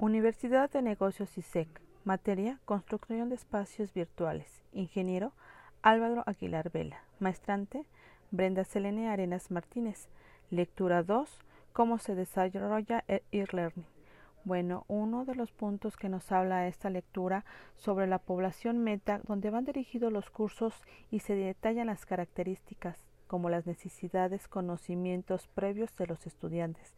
Universidad de Negocios ISEC. Materia: Construcción de espacios virtuales. Ingeniero: Álvaro Aguilar Vela. Maestrante: Brenda Selene Arenas Martínez. Lectura 2. Cómo se desarrolla el e-learning. Bueno, uno de los puntos que nos habla esta lectura sobre la población meta, donde van dirigidos los cursos y se detallan las características, como las necesidades, conocimientos previos de los estudiantes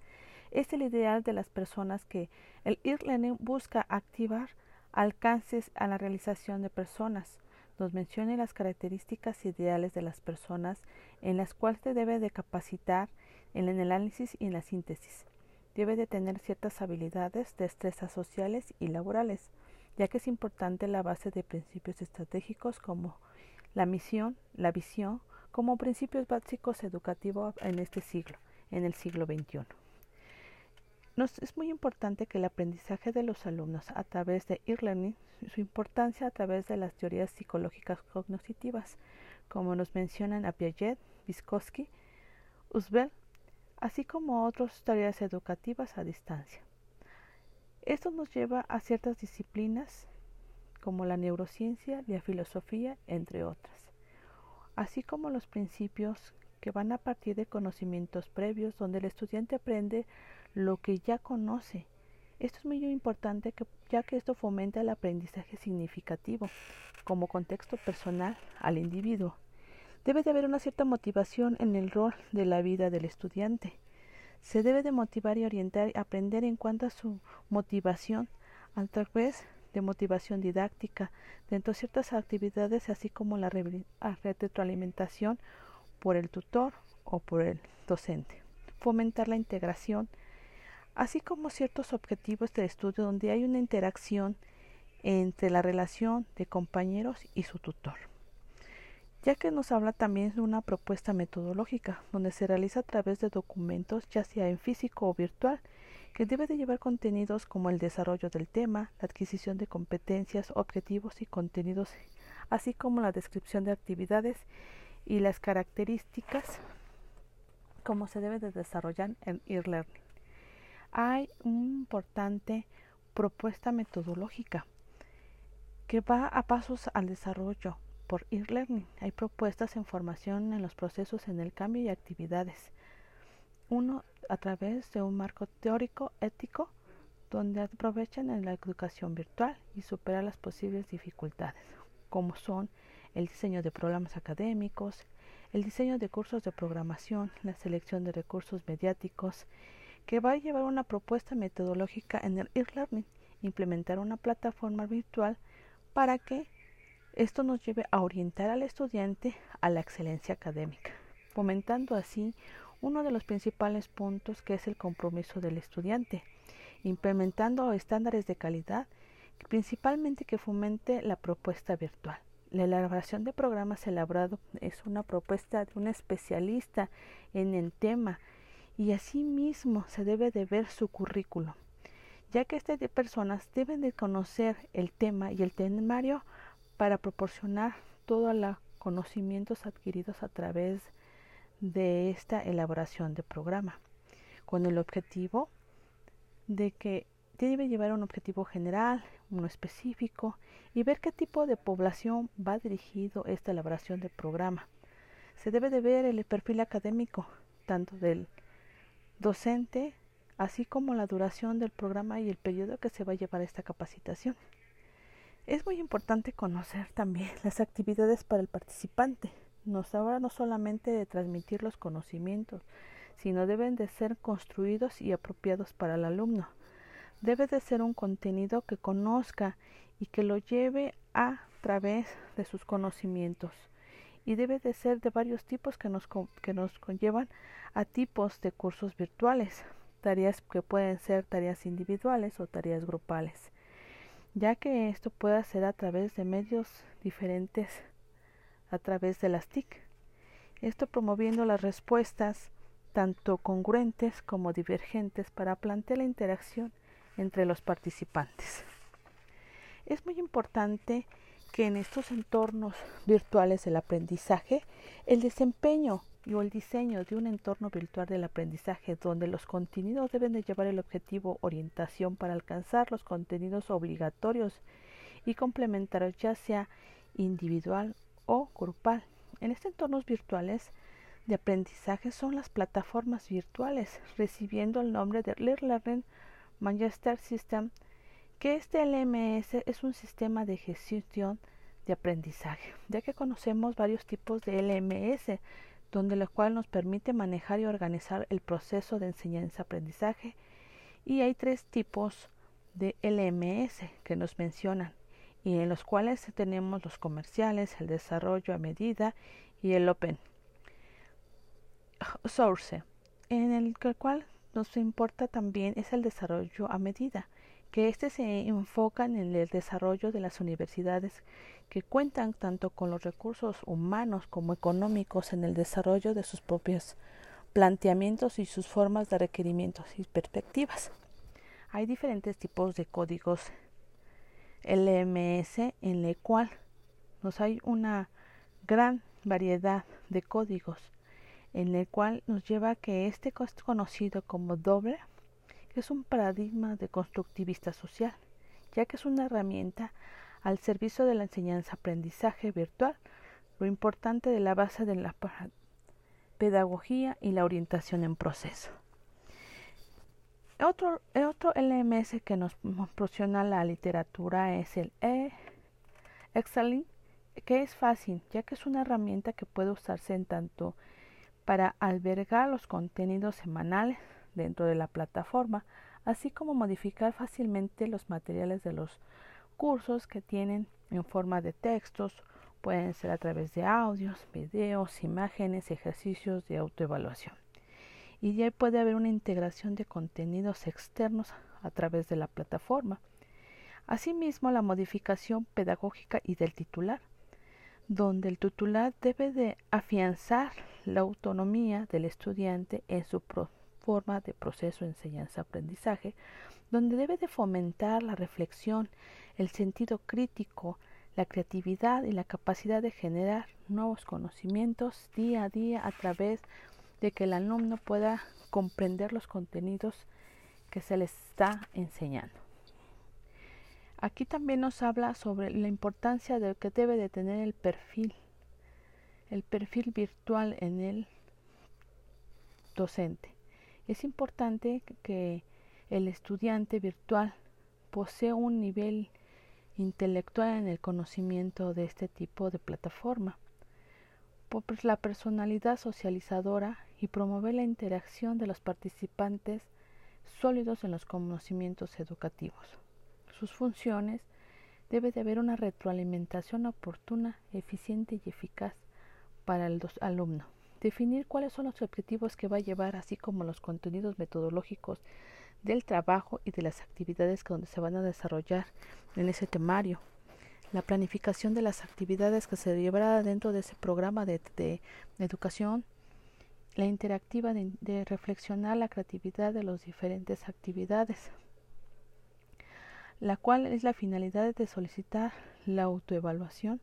es el ideal de las personas que el e-learning busca activar alcances a la realización de personas. Nos menciona las características ideales de las personas en las cuales se debe de capacitar en el análisis y en la síntesis. Debe de tener ciertas habilidades, destrezas sociales y laborales, ya que es importante la base de principios estratégicos como la misión, la visión, como principios básicos educativos en este siglo, en el siglo XXI es muy importante que el aprendizaje de los alumnos a través de e-learning, su importancia a través de las teorías psicológicas cognitivas, como nos mencionan a Piaget, Vygotsky, Usbel, así como otras tareas educativas a distancia. Esto nos lleva a ciertas disciplinas como la neurociencia, la filosofía, entre otras, así como los principios que van a partir de conocimientos previos donde el estudiante aprende lo que ya conoce. Esto es muy importante que, ya que esto fomenta el aprendizaje significativo como contexto personal al individuo. Debe de haber una cierta motivación en el rol de la vida del estudiante. Se debe de motivar y orientar y aprender en cuanto a su motivación a través de motivación didáctica dentro de ciertas actividades así como la retroalimentación por el tutor o por el docente. Fomentar la integración así como ciertos objetivos de estudio donde hay una interacción entre la relación de compañeros y su tutor, ya que nos habla también de una propuesta metodológica donde se realiza a través de documentos ya sea en físico o virtual que debe de llevar contenidos como el desarrollo del tema, la adquisición de competencias, objetivos y contenidos, así como la descripción de actividades y las características como se debe de desarrollar en e-learning hay una importante propuesta metodológica que va a pasos al desarrollo por e-learning. Hay propuestas en formación en los procesos en el cambio y actividades. Uno a través de un marco teórico ético donde aprovechan en la educación virtual y superan las posibles dificultades, como son el diseño de programas académicos, el diseño de cursos de programación, la selección de recursos mediáticos, que va a llevar una propuesta metodológica en el e-learning, implementar una plataforma virtual para que esto nos lleve a orientar al estudiante a la excelencia académica, fomentando así uno de los principales puntos que es el compromiso del estudiante, implementando estándares de calidad, principalmente que fomente la propuesta virtual. La elaboración de programas elaborados es una propuesta de un especialista en el tema y asimismo se debe de ver su currículo, ya que estas personas deben de conocer el tema y el temario para proporcionar todos los conocimientos adquiridos a través de esta elaboración de programa, con el objetivo de que debe llevar un objetivo general, uno específico, y ver qué tipo de población va dirigido esta elaboración de programa. Se debe de ver el perfil académico, tanto del docente, así como la duración del programa y el periodo que se va a llevar esta capacitación. Es muy importante conocer también las actividades para el participante. Nos habla no solamente de transmitir los conocimientos, sino deben de ser construidos y apropiados para el alumno. Debe de ser un contenido que conozca y que lo lleve a través de sus conocimientos y debe de ser de varios tipos que nos, que nos conllevan a tipos de cursos virtuales, tareas que pueden ser tareas individuales o tareas grupales, ya que esto puede hacer a través de medios diferentes, a través de las TIC. Esto promoviendo las respuestas tanto congruentes como divergentes para plantear la interacción entre los participantes. Es muy importante que en estos entornos virtuales del aprendizaje el desempeño y o el diseño de un entorno virtual del aprendizaje donde los contenidos deben de llevar el objetivo orientación para alcanzar los contenidos obligatorios y complementarios ya sea individual o grupal. En estos entornos virtuales de aprendizaje son las plataformas virtuales, recibiendo el nombre de Learning Manchester System, que este LMS es un sistema de gestión de aprendizaje, ya que conocemos varios tipos de LMS, donde lo cual nos permite manejar y organizar el proceso de enseñanza-aprendizaje, y hay tres tipos de LMS que nos mencionan, y en los cuales tenemos los comerciales, el desarrollo a medida y el open source, en el cual nos importa también es el desarrollo a medida, que éste se enfoca en el desarrollo de las universidades que cuentan tanto con los recursos humanos como económicos en el desarrollo de sus propios planteamientos y sus formas de requerimientos y perspectivas. Hay diferentes tipos de códigos LMS en el cual nos hay una gran variedad de códigos en el cual nos lleva a que este es conocido como doble, que es un paradigma de constructivista social, ya que es una herramienta al servicio de la enseñanza-aprendizaje virtual, lo importante de la base de la pedagogía y la orientación en proceso. Otro, otro LMS que nos proporciona la literatura es el e que es fácil, ya que es una herramienta que puede usarse en tanto para albergar los contenidos semanales dentro de la plataforma, así como modificar fácilmente los materiales de los cursos que tienen en forma de textos, pueden ser a través de audios, videos, imágenes, ejercicios de autoevaluación. Y ya puede haber una integración de contenidos externos a través de la plataforma. Asimismo, la modificación pedagógica y del titular, donde el titular debe de afianzar la autonomía del estudiante en su forma de proceso enseñanza-aprendizaje, donde debe de fomentar la reflexión, el sentido crítico, la creatividad y la capacidad de generar nuevos conocimientos día a día a través de que el alumno pueda comprender los contenidos que se les está enseñando. Aquí también nos habla sobre la importancia de que debe de tener el perfil, el perfil virtual en el docente. Es importante que el estudiante virtual posea un nivel intelectual en el conocimiento de este tipo de plataforma, por la personalidad socializadora y promover la interacción de los participantes sólidos en los conocimientos educativos sus funciones, debe de haber una retroalimentación oportuna, eficiente y eficaz para el alumno. Definir cuáles son los objetivos que va a llevar, así como los contenidos metodológicos del trabajo y de las actividades que donde se van a desarrollar en ese temario. La planificación de las actividades que se llevará dentro de ese programa de, educación. La interactiva de reflexionar la creatividad de las diferentes actividades la cual es la finalidad de solicitar la autoevaluación,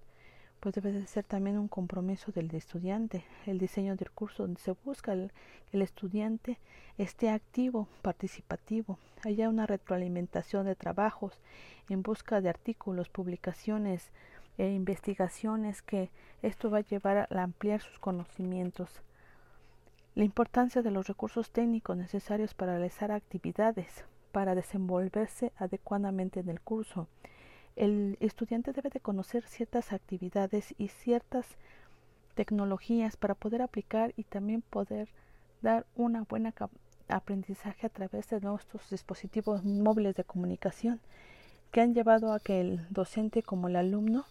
pues debe de ser también un compromiso del estudiante, el diseño del curso donde se busca que el estudiante esté activo, participativo, haya una retroalimentación de trabajos en busca de artículos, publicaciones e investigaciones que esto va a llevar a ampliar sus conocimientos. La importancia de los recursos técnicos necesarios para realizar actividades, para desenvolverse adecuadamente en el curso. El estudiante debe de conocer ciertas actividades y ciertas tecnologías para poder aplicar y también poder dar una buena aprendizaje a través de nuestros dispositivos móviles de comunicación que han llevado a que el docente como el alumno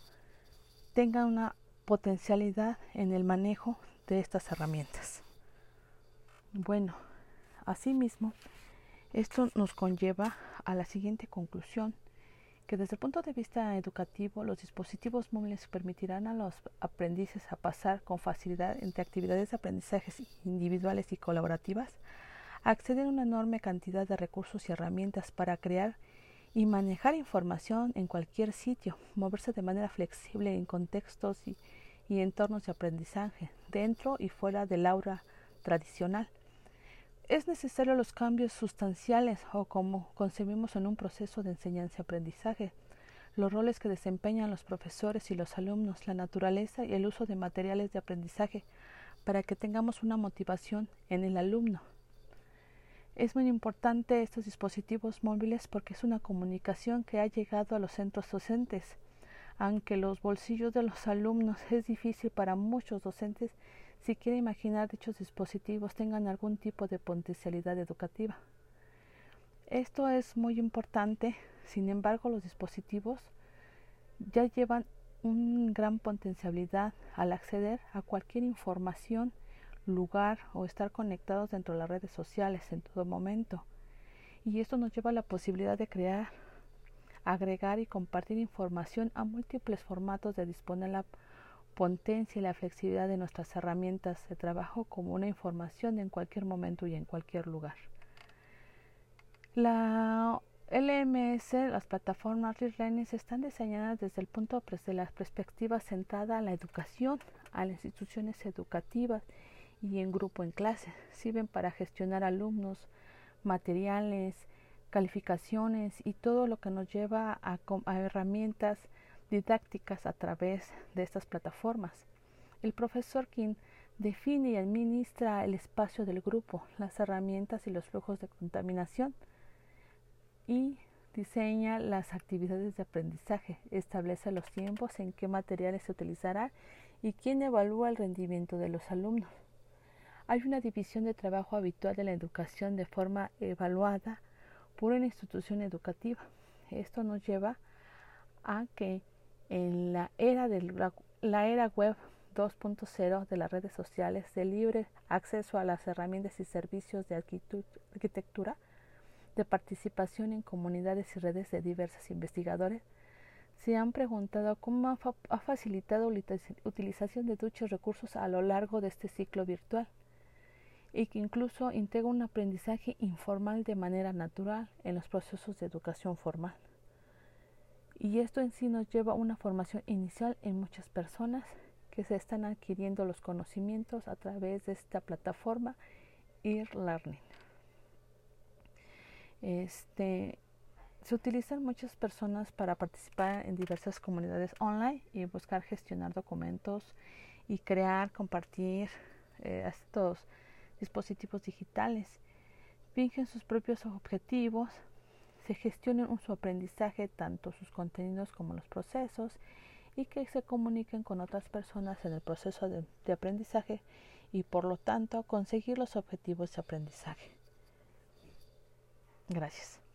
tenga una potencialidad en el manejo de estas herramientas. Bueno, asimismo, esto nos conlleva a la siguiente conclusión, que desde el punto de vista educativo los dispositivos móviles permitirán a los aprendices a pasar con facilidad entre actividades de aprendizaje individuales y colaborativas, a acceder a una enorme cantidad de recursos y herramientas para crear y manejar información en cualquier sitio, moverse de manera flexible en contextos y, y entornos de aprendizaje, dentro y fuera del aula tradicional. Es necesario los cambios sustanciales o como concebimos en un proceso de enseñanza-aprendizaje, los roles que desempeñan los profesores y los alumnos, la naturaleza y el uso de materiales de aprendizaje para que tengamos una motivación en el alumno. Es muy importante estos dispositivos móviles porque es una comunicación que ha llegado a los centros docentes. Aunque los bolsillos de los alumnos es difícil para muchos docentes, si quiere imaginar dichos dispositivos tengan algún tipo de potencialidad educativa. Esto es muy importante, sin embargo los dispositivos ya llevan una gran potencialidad al acceder a cualquier información lugar o estar conectados dentro de las redes sociales en todo momento. Y esto nos lleva a la posibilidad de crear, agregar y compartir información a múltiples formatos de disponer la potencia y la flexibilidad de nuestras herramientas de trabajo como una información en cualquier momento y en cualquier lugar. La LMS, las plataformas Learning están diseñadas desde el punto de la perspectiva centrada a la educación, a las instituciones educativas y en grupo en clase. Sirven para gestionar alumnos, materiales, calificaciones y todo lo que nos lleva a, herramientas didácticas a través de estas plataformas. El profesor King define y administra el espacio del grupo, las herramientas y los flujos de contaminación y diseña las actividades de aprendizaje, establece los tiempos en qué materiales se utilizará y quién evalúa el rendimiento de los alumnos. Hay una división de trabajo habitual de la educación de forma evaluada por una institución educativa. Esto nos lleva a que en la era, de la, era web 2.0 de las redes sociales de libre acceso a las herramientas y servicios de arquitectura, de participación en comunidades y redes de diversos investigadores, se han preguntado cómo ha, facilitado la utilización de dichos recursos a lo largo de este ciclo virtual y que incluso integra un aprendizaje informal de manera natural en los procesos de educación formal. Y esto en sí nos lleva a una formación inicial en muchas personas que se están adquiriendo los conocimientos a través de esta plataforma e-learning. Este, se utilizan muchas personas para participar en diversas comunidades online y buscar gestionar documentos y crear, compartir eh, estos dispositivos digitales, fingen sus propios objetivos, se gestionen su aprendizaje, tanto sus contenidos como los procesos, y que se comuniquen con otras personas en el proceso de, aprendizaje y por lo tanto conseguir los objetivos de aprendizaje. Gracias.